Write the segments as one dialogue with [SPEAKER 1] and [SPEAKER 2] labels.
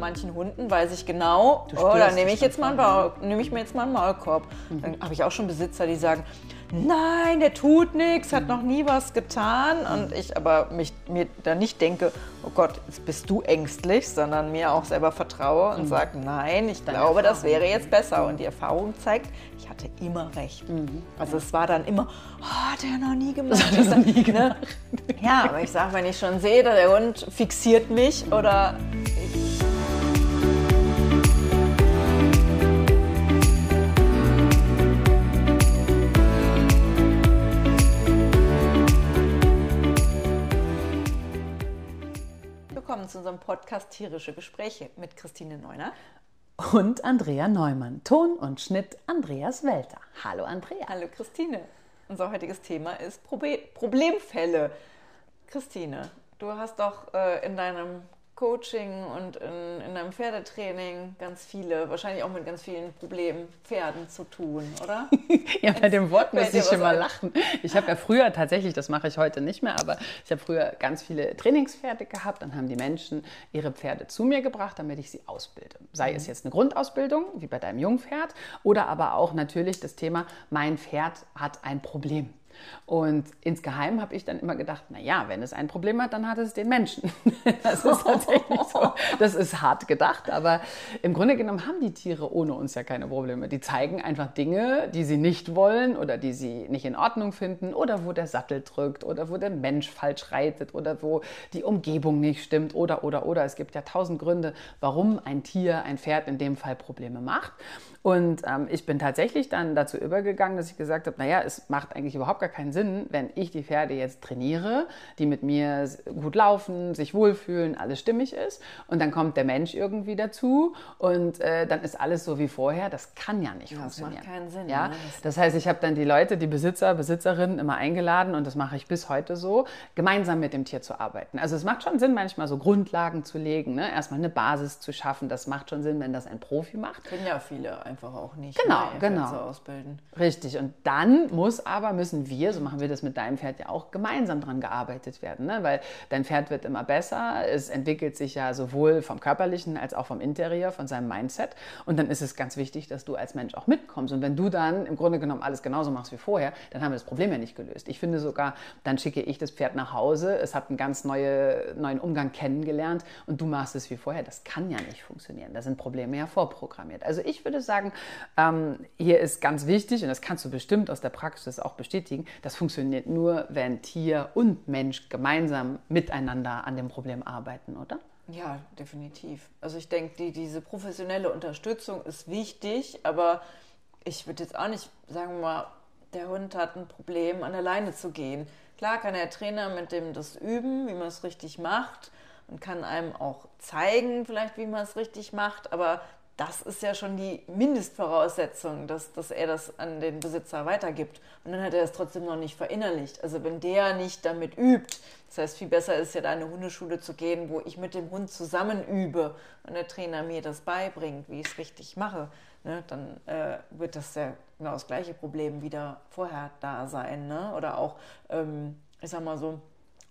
[SPEAKER 1] manchen Hunden weiß ich genau, oh, dann nehme ich, jetzt mal einen nehme ich mir jetzt mal einen Maulkorb. Mhm. Dann habe ich auch schon Besitzer, die sagen, nein, der tut nichts, hat noch nie was getan. Und ich aber mich, mir da nicht denke, oh Gott, jetzt bist du ängstlich, sondern mir auch selber vertraue und mhm. sage, nein, ich Deine glaube, Erfahrung. das wäre jetzt besser. Und die Erfahrung zeigt, ich hatte immer recht. Mhm. Also es war dann immer, oh, hat er noch nie gemacht. Das hat er noch nie ne? gemacht. Ja, aber ich sage, wenn ich schon sehe, der Hund fixiert mich oder zu unserem Podcast Tierische Gespräche mit Christine Neuner
[SPEAKER 2] und Andrea Neumann. Ton und Schnitt Andreas Welter. Hallo Andrea.
[SPEAKER 1] Hallo Christine. Unser heutiges Thema ist Problemfälle. Christine, du hast doch äh, in deinem Coaching und in, in einem Pferdetraining ganz viele, wahrscheinlich auch mit ganz vielen Problemen Pferden zu tun, oder?
[SPEAKER 2] ja, bei dem Wort muss ich immer lachen. Ich habe ja früher tatsächlich, das mache ich heute nicht mehr, aber ich habe früher ganz viele Trainingspferde gehabt. Dann haben die Menschen ihre Pferde zu mir gebracht, damit ich sie ausbilde. Sei mhm. es jetzt eine Grundausbildung, wie bei deinem Jungpferd, oder aber auch natürlich das Thema, mein Pferd hat ein Problem. Und insgeheim habe ich dann immer gedacht, na ja, wenn es ein Problem hat, dann hat es den Menschen. Das ist tatsächlich so. Das ist hart gedacht, aber im Grunde genommen haben die Tiere ohne uns ja keine Probleme. Die zeigen einfach Dinge, die sie nicht wollen oder die sie nicht in Ordnung finden oder wo der Sattel drückt oder wo der Mensch falsch reitet oder wo die Umgebung nicht stimmt oder oder oder. Es gibt ja tausend Gründe, warum ein Tier, ein Pferd in dem Fall Probleme macht. Und ähm, ich bin tatsächlich dann dazu übergegangen, dass ich gesagt habe, naja, es macht eigentlich überhaupt gar keinen Sinn, wenn ich die Pferde jetzt trainiere, die mit mir gut laufen, sich wohlfühlen, alles stimmig ist. Und dann kommt der Mensch irgendwie dazu und äh, dann ist alles so wie vorher. Das kann ja nicht ja, funktionieren. Das macht keinen Sinn. Ja? Ne? Das heißt, ich habe dann die Leute, die Besitzer, Besitzerinnen immer eingeladen und das mache ich bis heute so, gemeinsam mit dem Tier zu arbeiten. Also es macht schon Sinn, manchmal so Grundlagen zu legen, ne? erstmal eine Basis zu schaffen. Das macht schon Sinn, wenn das ein Profi macht.
[SPEAKER 1] Können ja viele einfach auch nicht
[SPEAKER 2] genau, genau. ausbilden. Richtig. Und dann muss aber, müssen wir, so machen wir das mit deinem Pferd ja auch, gemeinsam dran gearbeitet werden. Ne? Weil dein Pferd wird immer besser. Es entwickelt sich ja sowohl vom körperlichen als auch vom Interieur, von seinem Mindset. Und dann ist es ganz wichtig, dass du als Mensch auch mitkommst. Und wenn du dann im Grunde genommen alles genauso machst wie vorher, dann haben wir das Problem ja nicht gelöst. Ich finde sogar, dann schicke ich das Pferd nach Hause. Es hat einen ganz neue, neuen Umgang kennengelernt und du machst es wie vorher. Das kann ja nicht funktionieren. Da sind Probleme ja vorprogrammiert. Also ich würde sagen, ähm, hier ist ganz wichtig, und das kannst du bestimmt aus der Praxis auch bestätigen, das funktioniert nur, wenn Tier und Mensch gemeinsam miteinander an dem Problem arbeiten, oder?
[SPEAKER 1] Ja, definitiv. Also ich denke, die, diese professionelle Unterstützung ist wichtig, aber ich würde jetzt auch nicht sagen wir mal, der Hund hat ein Problem, an der Leine zu gehen. Klar kann der Trainer mit dem das üben, wie man es richtig macht und kann einem auch zeigen, vielleicht, wie man es richtig macht, aber das ist ja schon die Mindestvoraussetzung, dass, dass er das an den Besitzer weitergibt. Und dann hat er es trotzdem noch nicht verinnerlicht. Also wenn der nicht damit übt, das heißt, viel besser ist ja da eine Hundeschule zu gehen, wo ich mit dem Hund zusammen übe und der Trainer mir das beibringt, wie ich es richtig mache, ne, dann äh, wird das ja genau das gleiche Problem wieder vorher da sein. Ne? Oder auch, ähm, ich sag mal so,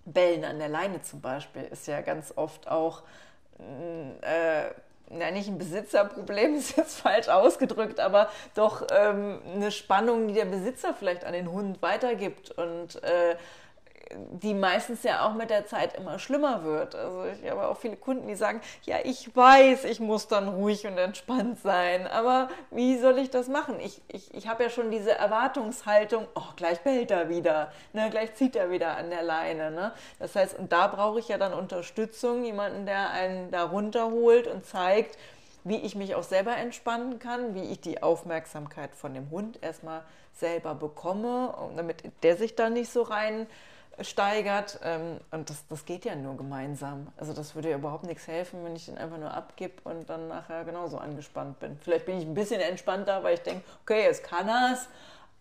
[SPEAKER 1] Bellen an der Leine zum Beispiel ist ja ganz oft auch äh, na, nicht ein Besitzerproblem, ist jetzt falsch ausgedrückt, aber doch ähm, eine Spannung, die der Besitzer vielleicht an den Hund weitergibt. Und äh, die meistens ja auch mit der Zeit immer schlimmer wird. Also ich habe auch viele Kunden, die sagen, ja, ich weiß, ich muss dann ruhig und entspannt sein, aber wie soll ich das machen? Ich, ich, ich habe ja schon diese Erwartungshaltung, oh, gleich bellt er wieder, ne, gleich zieht er wieder an der Leine. Ne? Das heißt, und da brauche ich ja dann Unterstützung, jemanden, der einen da runterholt und zeigt, wie ich mich auch selber entspannen kann, wie ich die Aufmerksamkeit von dem Hund erstmal selber bekomme, damit der sich da nicht so rein steigert. Ähm, und das, das geht ja nur gemeinsam. Also das würde ja überhaupt nichts helfen, wenn ich den einfach nur abgib und dann nachher genauso angespannt bin. Vielleicht bin ich ein bisschen entspannter, weil ich denke, okay, jetzt kann es,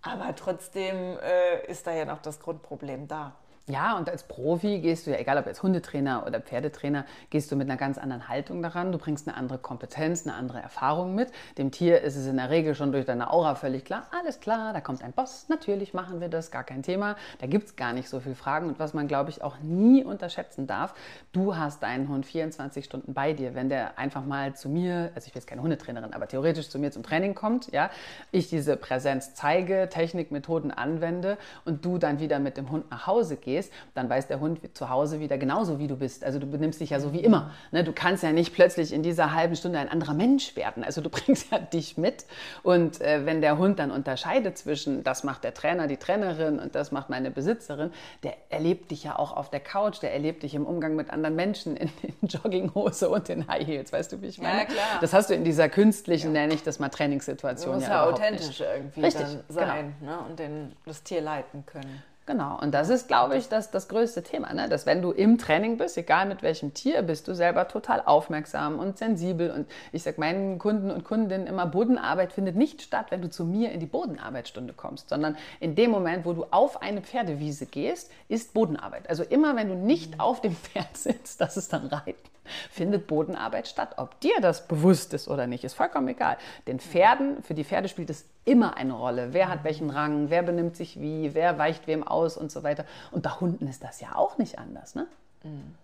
[SPEAKER 1] aber trotzdem äh, ist da ja noch das Grundproblem da.
[SPEAKER 2] Ja, und als Profi gehst du ja, egal ob jetzt Hundetrainer oder Pferdetrainer, gehst du mit einer ganz anderen Haltung daran. Du bringst eine andere Kompetenz, eine andere Erfahrung mit. Dem Tier ist es in der Regel schon durch deine Aura völlig klar. Alles klar, da kommt ein Boss. Natürlich machen wir das, gar kein Thema. Da gibt es gar nicht so viele Fragen. Und was man, glaube ich, auch nie unterschätzen darf, du hast deinen Hund 24 Stunden bei dir. Wenn der einfach mal zu mir, also ich bin jetzt keine Hundetrainerin, aber theoretisch zu mir zum Training kommt, ja, ich diese Präsenz zeige, Technik, Methoden anwende und du dann wieder mit dem Hund nach Hause gehst, gehst, dann weiß der Hund zu Hause wieder genauso, wie du bist. Also du benimmst dich ja so wie immer. Ne? Du kannst ja nicht plötzlich in dieser halben Stunde ein anderer Mensch werden. Also du bringst ja dich mit. Und äh, wenn der Hund dann unterscheidet zwischen, das macht der Trainer, die Trainerin und das macht meine Besitzerin, der erlebt dich ja auch auf der Couch, der erlebt dich im Umgang mit anderen Menschen in, in Jogginghose und in High Heels. Weißt du, wie ich meine?
[SPEAKER 1] Ja, klar.
[SPEAKER 2] Das hast du in dieser künstlichen, ja. nenne ich das mal, Trainingssituation.
[SPEAKER 1] Du musst ja, ja authentisch nicht. irgendwie
[SPEAKER 2] Richtig,
[SPEAKER 1] sein genau. ne? und den, das Tier leiten können.
[SPEAKER 2] Genau, und das ist, glaube ich, das, das größte Thema, ne? dass wenn du im Training bist, egal mit welchem Tier, bist du selber total aufmerksam und sensibel. Und ich sage meinen Kunden und Kundinnen immer, Bodenarbeit findet nicht statt, wenn du zu mir in die Bodenarbeitsstunde kommst, sondern in dem Moment, wo du auf eine Pferdewiese gehst, ist Bodenarbeit. Also immer, wenn du nicht auf dem Pferd sitzt, das ist dann Reiten findet Bodenarbeit statt. Ob dir das bewusst ist oder nicht, ist vollkommen egal. Den Pferden, für die Pferde spielt es immer eine Rolle. Wer hat welchen Rang, wer benimmt sich wie, wer weicht wem aus und so weiter. Und bei Hunden ist das ja auch nicht anders. Ne?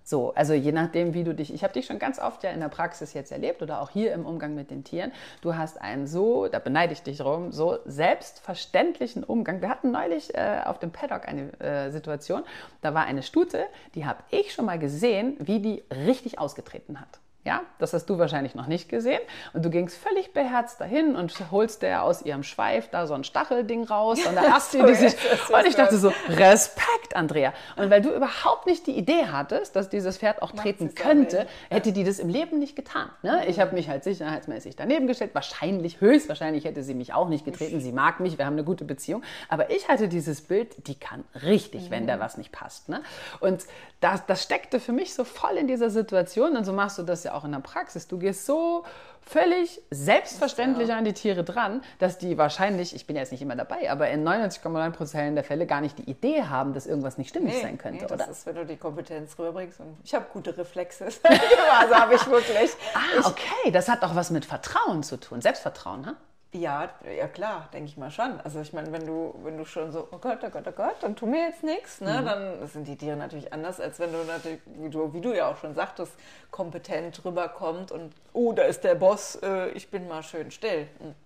[SPEAKER 2] So, also je nachdem, wie du dich, ich habe dich schon ganz oft ja in der Praxis jetzt erlebt oder auch hier im Umgang mit den Tieren. Du hast einen so, da beneide ich dich rum, so selbstverständlichen Umgang. Wir hatten neulich äh, auf dem Paddock eine äh, Situation, da war eine Stute, die habe ich schon mal gesehen, wie die richtig ausgetreten hat. Ja, das hast du wahrscheinlich noch nicht gesehen. Und du gingst völlig beherzt dahin und holst der aus ihrem Schweif da so ein Stachelding raus und da hast du die sich. Und ich dachte so, Respekt, Andrea. Und weil du überhaupt nicht die Idee hattest, dass dieses Pferd auch treten könnte, hätte die das im Leben nicht getan. Ne? Ich habe mich halt sicherheitsmäßig daneben gestellt. Wahrscheinlich, höchstwahrscheinlich hätte sie mich auch nicht getreten. Sie mag mich, wir haben eine gute Beziehung. Aber ich hatte dieses Bild, die kann richtig, wenn da was nicht passt. Ne? Und das, das steckte für mich so voll in dieser Situation. Und so machst du das ja auch in der Praxis. Du gehst so völlig selbstverständlich an die Tiere dran, dass die wahrscheinlich, ich bin ja jetzt nicht immer dabei, aber in 99,9% der Fälle gar nicht die Idee haben, dass irgendwas nicht stimmig nee, sein könnte, nee,
[SPEAKER 1] das
[SPEAKER 2] oder?
[SPEAKER 1] Das ist, wenn du die Kompetenz rüberbringst. Und ich habe gute Reflexe. also habe ich wirklich.
[SPEAKER 2] Ah, okay. Das hat auch was mit Vertrauen zu tun. Selbstvertrauen, ha?
[SPEAKER 1] Ja, ja klar, denke ich mal schon. Also ich meine, wenn du, wenn du schon so, oh Gott, oh Gott, oh Gott, dann tu mir jetzt nichts, ne? Mhm. dann sind die Tiere natürlich anders, als wenn du natürlich, wie du, wie du ja auch schon sagtest, kompetent rüberkommt und oh, da ist der Boss, äh, ich bin mal schön still. Hm.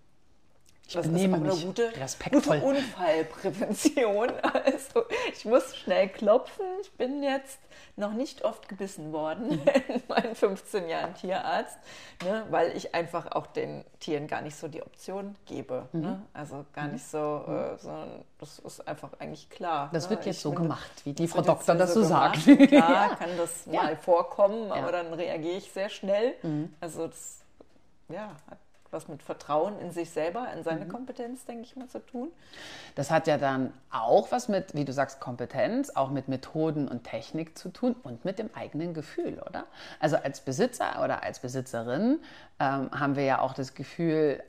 [SPEAKER 2] Ich das ist auch eine
[SPEAKER 1] gute, gute Unfallprävention. Also ich muss schnell klopfen. Ich bin jetzt noch nicht oft gebissen worden mhm. in meinen 15 Jahren Tierarzt, ne, weil ich einfach auch den Tieren gar nicht so die Option gebe. Mhm. Ne? Also gar mhm. nicht so, mhm. äh, sondern das ist einfach eigentlich klar.
[SPEAKER 2] Das
[SPEAKER 1] ne?
[SPEAKER 2] wird jetzt ich so gemacht, wie die Frau Doktor das so, sagt.
[SPEAKER 1] Klar, ja. kann das ja. mal vorkommen, aber ja. dann reagiere ich sehr schnell. Mhm. Also das ja, hat was mit Vertrauen in sich selber, in seine mhm. Kompetenz, denke ich mal, zu tun.
[SPEAKER 2] Das hat ja dann auch was mit, wie du sagst, Kompetenz, auch mit Methoden und Technik zu tun und mit dem eigenen Gefühl, oder? Also als Besitzer oder als Besitzerin ähm, haben wir ja auch das Gefühl,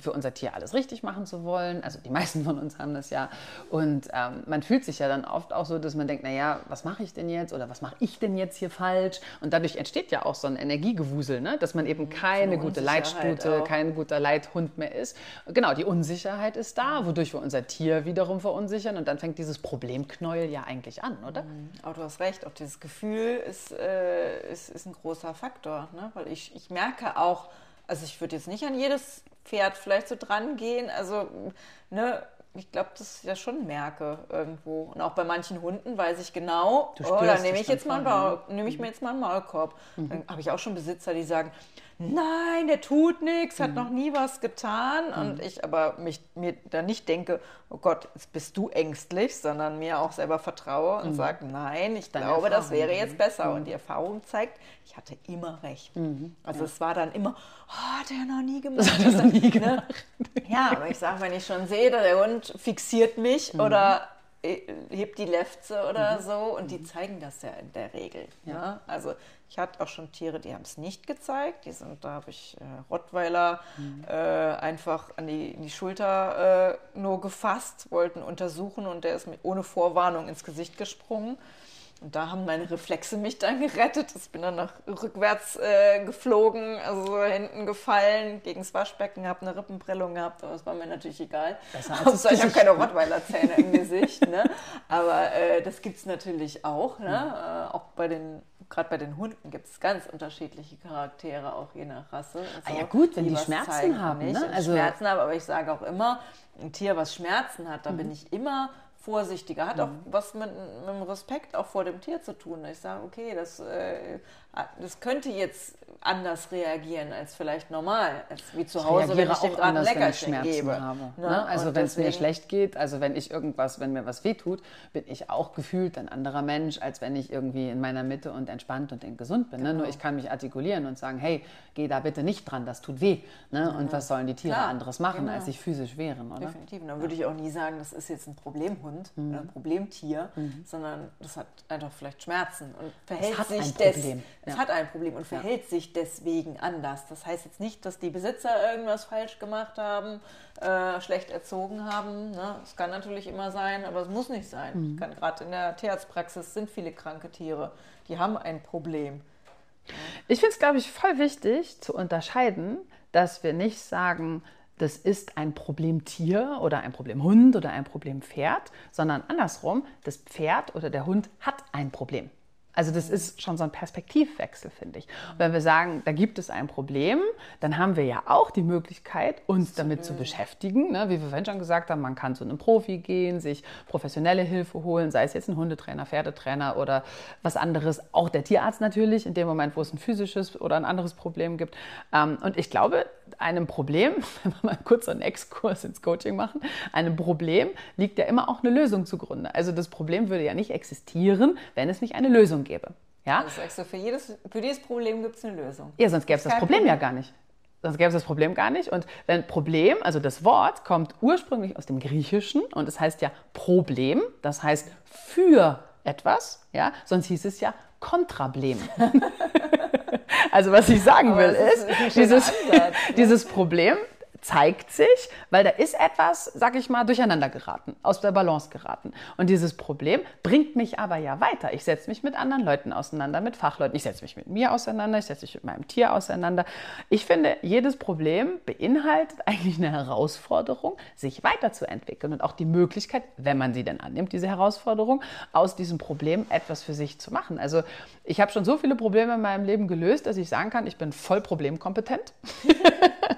[SPEAKER 2] für unser Tier alles richtig machen zu wollen. Also die meisten von uns haben das ja. Und ähm, man fühlt sich ja dann oft auch so, dass man denkt, naja, was mache ich denn jetzt oder was mache ich denn jetzt hier falsch? Und dadurch entsteht ja auch so ein Energiegewusel, ne? dass man eben mhm, keine gute Leitstute, auch. kein guter Leithund mehr ist. Genau, die Unsicherheit ist da, wodurch wir unser Tier wiederum verunsichern. Und dann fängt dieses Problemknäuel ja eigentlich an, oder? Mhm.
[SPEAKER 1] Aber du hast recht, auch dieses Gefühl ist, äh, ist, ist ein großer Faktor. Ne? Weil ich, ich merke auch, also ich würde jetzt nicht an jedes Pferd vielleicht so dran gehen. Also, ne, ich glaube, dass ich das schon merke irgendwo. Und auch bei manchen Hunden weiß ich genau, oh, da nehme ich, jetzt mal ne? nehme ich mir jetzt mal einen Maulkorb. Mhm. Dann habe ich auch schon Besitzer, die sagen, nein, der tut nichts, hat mhm. noch nie was getan. Mhm. Und ich aber mich, mir dann nicht denke, oh Gott, jetzt bist du ängstlich, sondern mir auch selber vertraue und mhm. sage, nein, ich Deine glaube, Erfahrung. das wäre jetzt besser. Und mhm. die Erfahrung zeigt, ich hatte immer recht. Mhm. Also ja. es war dann immer, oh, hat er noch nie gemacht. Das
[SPEAKER 2] hat er noch nie ne? gemacht.
[SPEAKER 1] Ja, aber ich sage, wenn ich schon sehe, der Hund fixiert mich mhm. oder hebt die Lefze oder mhm. so und die zeigen das ja in der Regel. Ja. Ne? Also ich hatte auch schon Tiere, die haben es nicht gezeigt. Die sind, da habe ich äh, Rottweiler mhm. äh, einfach an die, in die Schulter äh, nur gefasst, wollten untersuchen und der ist mir ohne Vorwarnung ins Gesicht gesprungen. Und da haben meine Reflexe mich dann gerettet. Ich bin dann nach rückwärts äh, geflogen, also hinten gefallen, gegen das Waschbecken, habe eine Rippenprellung gehabt, aber das war mir natürlich egal. Heißt, ich habe keine Rottweiler-Zähne im Gesicht. Ne? Aber äh, das gibt es natürlich auch. Ne? Mhm. Äh, auch bei den gerade bei den Hunden gibt es ganz unterschiedliche Charaktere, auch je nach Rasse.
[SPEAKER 2] Also, ah ja gut, wenn die, die Schmerzen haben.
[SPEAKER 1] Nicht. Ne? Also Schmerzen haben, aber ich sage auch immer, ein Tier, was Schmerzen hat, da mhm. bin ich immer vorsichtiger. Hat mhm. auch was mit, mit, dem Respekt auch vor dem Tier zu tun. Ich sage, okay, das, äh, das könnte jetzt anders reagieren als vielleicht normal, als wie zu Hause,
[SPEAKER 2] ich wenn ich dem gerade ein Leckerchen gebe. Habe, ne? ne? Also wenn es mir schlecht geht, also wenn ich irgendwas, wenn mir was wehtut, bin ich auch gefühlt ein anderer Mensch, als wenn ich irgendwie in meiner Mitte und entspannt und gesund bin. Genau. Ne? Nur ich kann mich artikulieren und sagen, hey, geh da bitte nicht dran, das tut weh. Ne? Und was sollen die Tiere Klar, anderes machen, genau. als sich physisch wehren, oder?
[SPEAKER 1] Definitiv. Dann würde ich auch nie sagen, das ist jetzt ein Problemhund mhm. oder ein Problemtier, mhm. sondern das hat einfach vielleicht Schmerzen und verhält sich des, ja. es hat ein Problem und verhält ja. sich deswegen anders. Das heißt jetzt nicht, dass die Besitzer irgendwas falsch gemacht haben, äh, schlecht erzogen haben. Ne? Das kann natürlich immer sein, aber es muss nicht sein. Mhm. Gerade in der Tierarztpraxis sind viele kranke Tiere, die haben ein Problem.
[SPEAKER 2] Ich finde es, glaube ich, voll wichtig zu unterscheiden, dass wir nicht sagen, das ist ein Problemtier oder ein Problemhund oder ein Problempferd, sondern andersrum, das Pferd oder der Hund hat ein Problem. Also das ist schon so ein Perspektivwechsel, finde ich. Und wenn wir sagen, da gibt es ein Problem, dann haben wir ja auch die Möglichkeit, uns damit zu beschäftigen. Ne? Wie wir vorhin schon gesagt haben, man kann zu einem Profi gehen, sich professionelle Hilfe holen, sei es jetzt ein Hundetrainer, Pferdetrainer oder was anderes. Auch der Tierarzt natürlich, in dem Moment, wo es ein physisches oder ein anderes Problem gibt. Ähm, und ich glaube, einem Problem, wenn wir mal kurz einen Exkurs ins Coaching machen, einem Problem liegt ja immer auch eine Lösung zugrunde. Also das Problem würde ja nicht existieren, wenn es nicht eine Lösung gäbe. Ja?
[SPEAKER 1] Also du, für jedes, für jedes Problem gibt es eine Lösung.
[SPEAKER 2] Ja, sonst gäbe es das Problem, Problem ja gar nicht. Sonst gäbe es das Problem gar nicht. Und wenn Problem, also das Wort, kommt ursprünglich aus dem Griechischen und es heißt ja Problem, das heißt für etwas, ja, sonst hieß es ja Kontrablem. also was ich sagen will ist, ist dieses, ne? dieses Problem zeigt sich, weil da ist etwas, sag ich mal, durcheinander geraten, aus der Balance geraten. Und dieses Problem bringt mich aber ja weiter. Ich setze mich mit anderen Leuten auseinander, mit Fachleuten. Ich setze mich mit mir auseinander, ich setze mich mit meinem Tier auseinander. Ich finde, jedes Problem beinhaltet eigentlich eine Herausforderung, sich weiterzuentwickeln und auch die Möglichkeit, wenn man sie denn annimmt, diese Herausforderung, aus diesem Problem etwas für sich zu machen. Also ich habe schon so viele Probleme in meinem Leben gelöst, dass ich sagen kann, ich bin voll problemkompetent.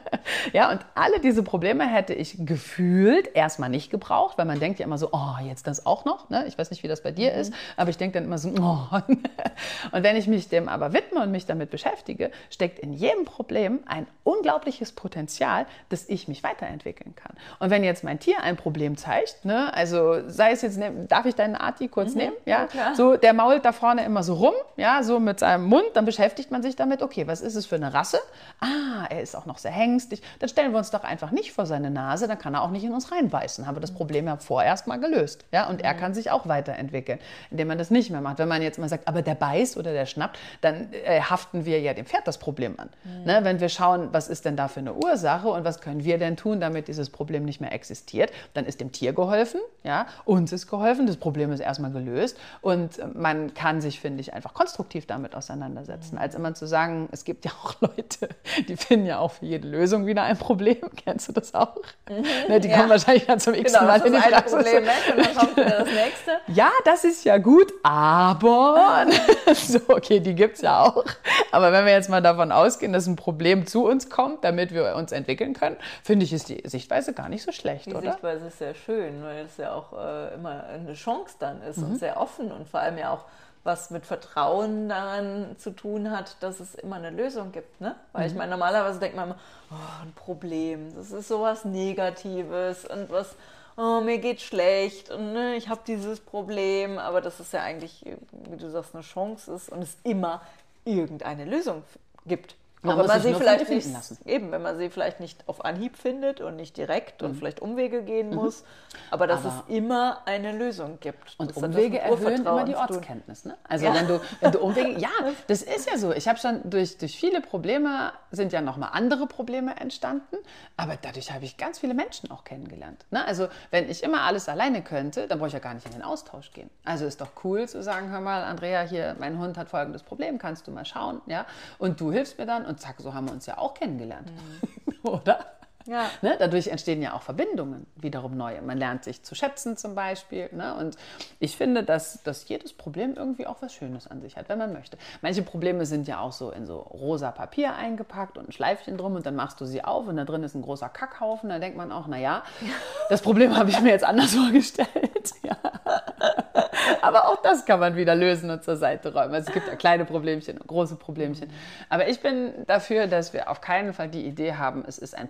[SPEAKER 2] ja, und alle diese Probleme hätte ich gefühlt erstmal nicht gebraucht, weil man denkt ja immer so, oh, jetzt das auch noch. Ne? Ich weiß nicht, wie das bei dir mhm. ist, aber ich denke dann immer so, oh. Und wenn ich mich dem aber widme und mich damit beschäftige, steckt in jedem Problem ein unglaubliches Potenzial, dass ich mich weiterentwickeln kann. Und wenn jetzt mein Tier ein Problem zeigt, ne, also sei es jetzt, ne, darf ich deinen Arti kurz mhm. nehmen? Ja, ja so der mault da vorne immer so rum, ja, so mit seinem Mund, dann beschäftigt man sich damit, okay, was ist es für eine Rasse? Ah, er ist auch noch sehr hängstig. Dann stellen wir uns doch einfach nicht vor seine Nase, dann kann er auch nicht in uns reinbeißen. Haben wir das Problem ja vorerst mal gelöst. Ja? Und er mhm. kann sich auch weiterentwickeln, indem man das nicht mehr macht. Wenn man jetzt mal sagt, aber der beißt oder der schnappt, dann äh, haften wir ja dem Pferd das Problem an. Mhm. Ne? Wenn wir schauen, was ist denn da für eine Ursache und was können wir denn tun, damit dieses Problem nicht mehr existiert, dann ist dem Tier geholfen, ja? uns ist geholfen, das Problem ist erstmal gelöst und man kann sich, finde ich, einfach konstruktiv damit auseinandersetzen, mhm. als immer zu sagen, es gibt ja auch Leute, die finden ja auch für jede Lösung wieder ein Problem. Kennst du das auch? Mhm, ne, die ja. kommen wahrscheinlich dann zum x genau, Mal in die Praxis. Problem weg und dann kommt wieder das nächste. Ja, das ist ja gut, aber so, okay, die gibt es ja auch. Aber wenn wir jetzt mal davon ausgehen, dass ein Problem zu uns kommt, damit wir uns entwickeln können, finde ich, ist die Sichtweise gar nicht so schlecht,
[SPEAKER 1] die
[SPEAKER 2] oder?
[SPEAKER 1] Die Sichtweise ist sehr schön, weil es ja auch äh, immer eine Chance dann ist mhm. und sehr offen und vor allem ja auch was mit Vertrauen daran zu tun hat, dass es immer eine Lösung gibt. Ne? Weil mhm. ich meine, normalerweise denkt man immer, oh, ein Problem, das ist sowas Negatives und was, oh, mir geht schlecht und ne, ich habe dieses Problem, aber das ist ja eigentlich, wie du sagst, eine Chance ist und es immer irgendeine Lösung gibt. Auch wenn man sie vielleicht nicht, eben, wenn man sie vielleicht nicht auf Anhieb findet und nicht direkt mhm. und vielleicht Umwege gehen mhm. muss, aber dass aber es immer eine Lösung gibt.
[SPEAKER 2] Und Umwege erhöhen immer die Ortskenntnis. Ne? Also ja. wenn, du, wenn du Umwege, ja, das ist ja so. Ich habe schon durch, durch viele Probleme sind ja nochmal andere Probleme entstanden, aber dadurch habe ich ganz viele Menschen auch kennengelernt. Ne? Also wenn ich immer alles alleine könnte, dann brauche ich ja gar nicht in den Austausch gehen. Also ist doch cool zu sagen, hör mal, Andrea, hier, mein Hund hat folgendes Problem, kannst du mal schauen, ja? Und du hilfst mir dann und zack, so haben wir uns ja auch kennengelernt. Mhm. Oder? Ja. Ne? Dadurch entstehen ja auch Verbindungen, wiederum neue. Man lernt sich zu schätzen zum Beispiel. Ne? Und ich finde, dass, dass jedes Problem irgendwie auch was Schönes an sich hat, wenn man möchte. Manche Probleme sind ja auch so in so rosa Papier eingepackt und ein Schleifchen drum und dann machst du sie auf und da drin ist ein großer Kackhaufen. Da denkt man auch, naja, das Problem habe ich mir jetzt anders vorgestellt. ja. Aber auch das kann man wieder lösen und zur Seite räumen. Also es gibt ja kleine Problemchen und große Problemchen. Aber ich bin dafür, dass wir auf keinen Fall die Idee haben, es ist ein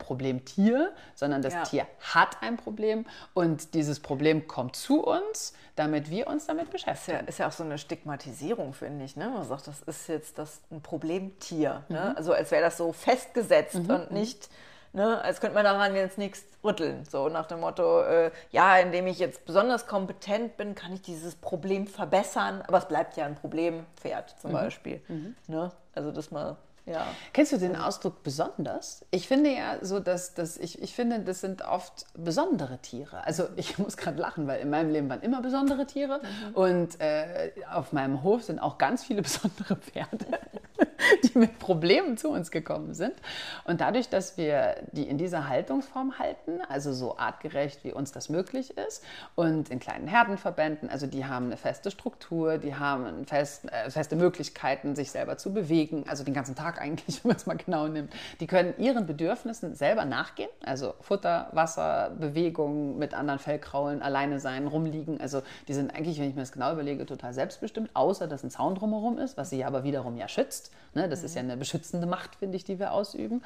[SPEAKER 2] Problemtier, sondern das ja. Tier hat ein Problem und dieses Problem kommt zu uns, damit wir uns damit beschäftigen.
[SPEAKER 1] Ist ja, ist ja auch so eine Stigmatisierung, finde ich. Ne? Man sagt, das ist jetzt das ein Problemtier. Ne? Mhm. Also als wäre das so festgesetzt mhm. und nicht Ne? Als könnte man daran jetzt nichts rütteln. So nach dem Motto, äh, ja, indem ich jetzt besonders kompetent bin, kann ich dieses Problem verbessern. Aber es bleibt ja ein Problempferd zum mhm. Beispiel. Mhm. Ne? Also das mal ja.
[SPEAKER 2] Kennst du den Ausdruck besonders? Ich finde ja so, dass, dass ich, ich finde, das sind oft besondere Tiere. Also ich muss gerade lachen, weil in meinem Leben waren immer besondere Tiere mhm. und äh, auf meinem Hof sind auch ganz viele besondere Pferde. die mit Problemen zu uns gekommen sind. Und dadurch, dass wir die in dieser Haltungsform halten, also so artgerecht, wie uns das möglich ist, und in kleinen Herdenverbänden, also die haben eine feste Struktur, die haben fest, äh, feste Möglichkeiten, sich selber zu bewegen, also den ganzen Tag eigentlich, wenn man es mal genau nimmt. Die können ihren Bedürfnissen selber nachgehen, also Futter, Wasser, Bewegung, mit anderen Fellkraulen, alleine sein, rumliegen. Also die sind eigentlich, wenn ich mir das genau überlege, total selbstbestimmt, außer dass ein Zaun drumherum ist, was sie aber wiederum ja schützt. Ne? Das mhm. ist ja eine beschützende Macht, finde ich, die wir ausüben.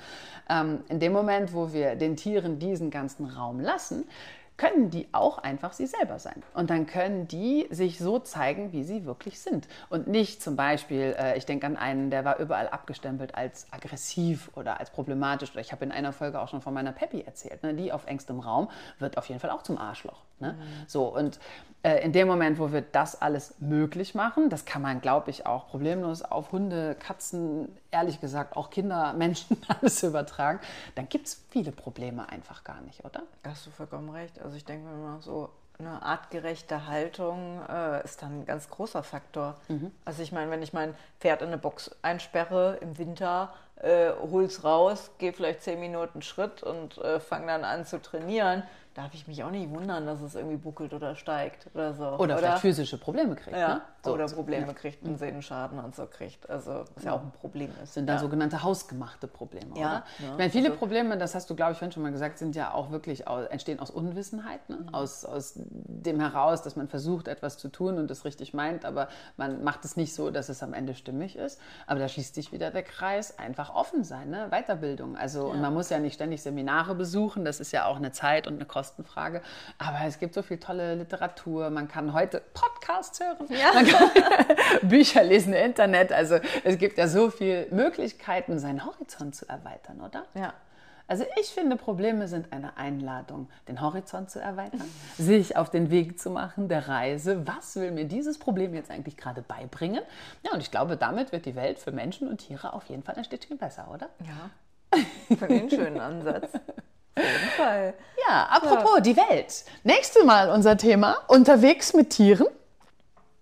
[SPEAKER 2] Ähm, in dem Moment, wo wir den Tieren diesen ganzen Raum lassen, können die auch einfach sie selber sein. Und dann können die sich so zeigen, wie sie wirklich sind. Und nicht zum Beispiel, äh, ich denke an einen, der war überall abgestempelt als aggressiv oder als problematisch. Oder ich habe in einer Folge auch schon von meiner Peppy erzählt. Ne? Die auf engstem Raum wird auf jeden Fall auch zum Arschloch. Ne? Mhm. So, und äh, in dem Moment, wo wir das alles möglich machen, das kann man, glaube ich, auch problemlos auf Hunde, Katzen, ehrlich gesagt auch Kinder, Menschen alles übertragen, dann gibt es viele Probleme einfach gar nicht, oder?
[SPEAKER 1] Hast du vollkommen recht. Also ich denke, wenn man so eine artgerechte Haltung äh, ist dann ein ganz großer Faktor. Mhm. Also ich meine, wenn ich mein Pferd in eine Box einsperre im Winter, äh, hol's raus, gehe vielleicht zehn Minuten Schritt und äh, fange dann an zu trainieren, darf ich mich auch nicht wundern, dass es irgendwie buckelt oder steigt oder so.
[SPEAKER 2] Oder, oder vielleicht physische Probleme kriegt.
[SPEAKER 1] Ja, ne? so. oder Probleme ja. kriegt, einen Sehnenschaden und so kriegt. Also was ja auch ein Problem ist. Das
[SPEAKER 2] sind dann
[SPEAKER 1] ja.
[SPEAKER 2] sogenannte hausgemachte Probleme,
[SPEAKER 1] ja,
[SPEAKER 2] oder? Ich meine, viele also, Probleme, das hast du, glaube ich, vorhin schon mal gesagt, sind ja auch wirklich, entstehen aus Unwissenheit, ne? mhm. aus, aus dem heraus, dass man versucht, etwas zu tun und es richtig meint, aber man macht es nicht so, dass es am Ende stimmig ist. Aber da schließt sich wieder der Kreis, einfach offen sein, ne? Weiterbildung. Also, und man muss ja nicht ständig Seminare besuchen, das ist ja auch eine Zeit und eine Kostenfrage. Aber es gibt so viel tolle Literatur. Man kann heute Podcasts hören, ja. man kann Bücher lesen, Internet. Also es gibt ja so viele Möglichkeiten, seinen Horizont zu erweitern, oder?
[SPEAKER 1] Ja.
[SPEAKER 2] Also ich finde, Probleme sind eine Einladung, den Horizont zu erweitern, sich auf den Weg zu machen, der Reise. Was will mir dieses Problem jetzt eigentlich gerade beibringen? Ja, und ich glaube, damit wird die Welt für Menschen und Tiere auf jeden Fall ein Stückchen besser, oder?
[SPEAKER 1] Ja, für den schönen Ansatz. Auf jeden Fall.
[SPEAKER 2] Ja, apropos ja. die Welt. Nächstes Mal unser Thema: unterwegs mit Tieren.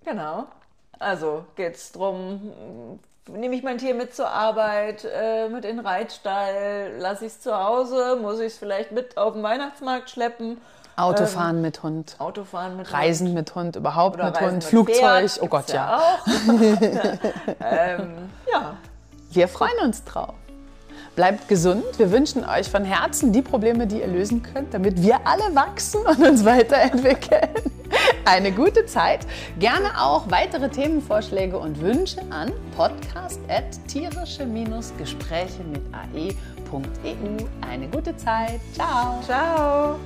[SPEAKER 1] Genau. Also geht es darum, nehme ich mein Tier mit zur Arbeit, äh, mit in den Reitstall, lasse ich es zu Hause, muss ich es vielleicht mit auf den Weihnachtsmarkt schleppen.
[SPEAKER 2] Autofahren ähm, mit Hund.
[SPEAKER 1] Autofahren mit
[SPEAKER 2] Reisen
[SPEAKER 1] Hund.
[SPEAKER 2] mit Hund, überhaupt Oder mit Hund, mit Flugzeug, Pferd, oh Gott, ja.
[SPEAKER 1] Ja. ähm, ja.
[SPEAKER 2] Wir freuen uns drauf. Bleibt gesund. Wir wünschen euch von Herzen die Probleme, die ihr lösen könnt, damit wir alle wachsen und uns weiterentwickeln. Eine gute Zeit. Gerne auch weitere Themenvorschläge und Wünsche an podcast.tierische-gespräche mit ae.eu. Eine gute Zeit. Ciao.
[SPEAKER 1] Ciao.